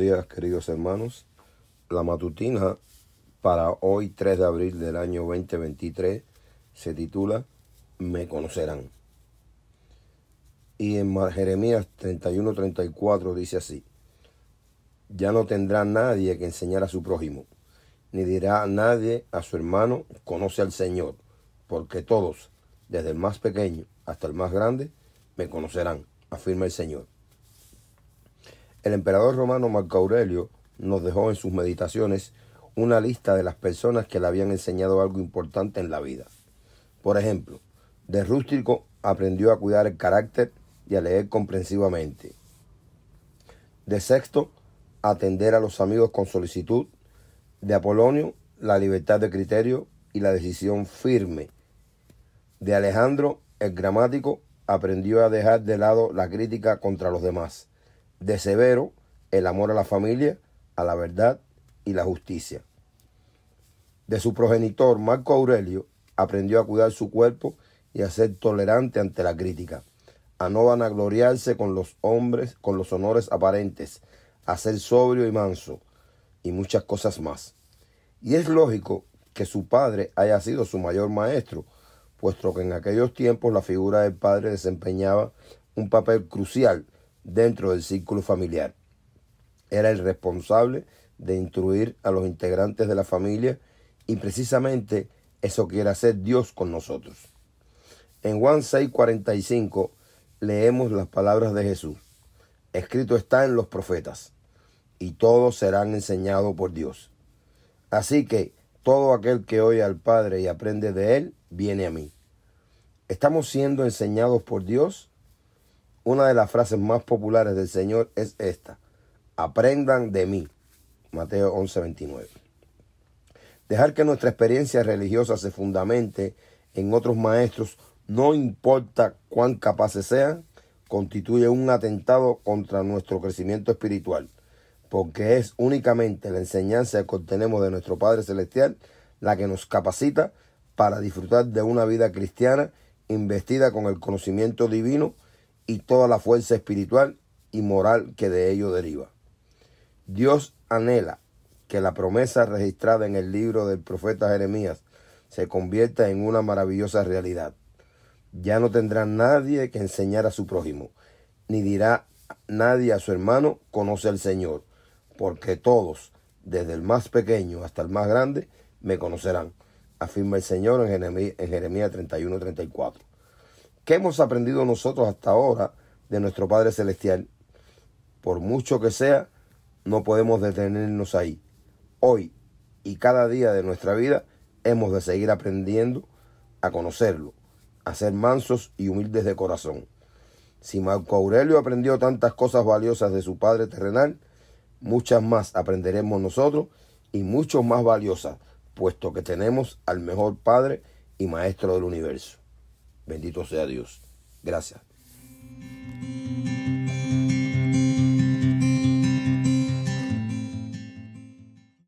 días, queridos hermanos. La matutina para hoy, 3 de abril del año 2023, se titula Me conocerán. Y en Jeremías 31-34 dice así: Ya no tendrá nadie que enseñar a su prójimo, ni dirá nadie a su hermano, conoce al Señor, porque todos, desde el más pequeño hasta el más grande, me conocerán, afirma el Señor. El emperador romano Marco Aurelio nos dejó en sus meditaciones una lista de las personas que le habían enseñado algo importante en la vida. Por ejemplo, de rústico aprendió a cuidar el carácter y a leer comprensivamente. De sexto, atender a los amigos con solicitud. De Apolonio, la libertad de criterio y la decisión firme. De Alejandro, el gramático, aprendió a dejar de lado la crítica contra los demás de severo el amor a la familia, a la verdad y la justicia. De su progenitor Marco Aurelio aprendió a cuidar su cuerpo y a ser tolerante ante la crítica, a no vanagloriarse con los hombres, con los honores aparentes, a ser sobrio y manso, y muchas cosas más. Y es lógico que su padre haya sido su mayor maestro, puesto que en aquellos tiempos la figura del padre desempeñaba un papel crucial dentro del círculo familiar. Era el responsable de instruir a los integrantes de la familia y precisamente eso quiere hacer Dios con nosotros. En Juan 6:45 leemos las palabras de Jesús. Escrito está en los profetas, y todos serán enseñados por Dios. Así que todo aquel que oye al Padre y aprende de Él, viene a mí. ¿Estamos siendo enseñados por Dios? Una de las frases más populares del Señor es esta. Aprendan de mí. Mateo 11:29. Dejar que nuestra experiencia religiosa se fundamente en otros maestros, no importa cuán capaces sean, constituye un atentado contra nuestro crecimiento espiritual, porque es únicamente la enseñanza que obtenemos de nuestro Padre Celestial la que nos capacita para disfrutar de una vida cristiana investida con el conocimiento divino y toda la fuerza espiritual y moral que de ello deriva. Dios anhela que la promesa registrada en el libro del profeta Jeremías se convierta en una maravillosa realidad. Ya no tendrá nadie que enseñar a su prójimo, ni dirá nadie a su hermano, conoce al Señor, porque todos, desde el más pequeño hasta el más grande, me conocerán, afirma el Señor en Jeremías, en Jeremías 31-34. ¿Qué hemos aprendido nosotros hasta ahora de nuestro Padre Celestial? Por mucho que sea, no podemos detenernos ahí. Hoy y cada día de nuestra vida hemos de seguir aprendiendo a conocerlo, a ser mansos y humildes de corazón. Si Marco Aurelio aprendió tantas cosas valiosas de su Padre terrenal, muchas más aprenderemos nosotros y mucho más valiosas, puesto que tenemos al mejor Padre y Maestro del universo. Bendito sea Dios. Gracias.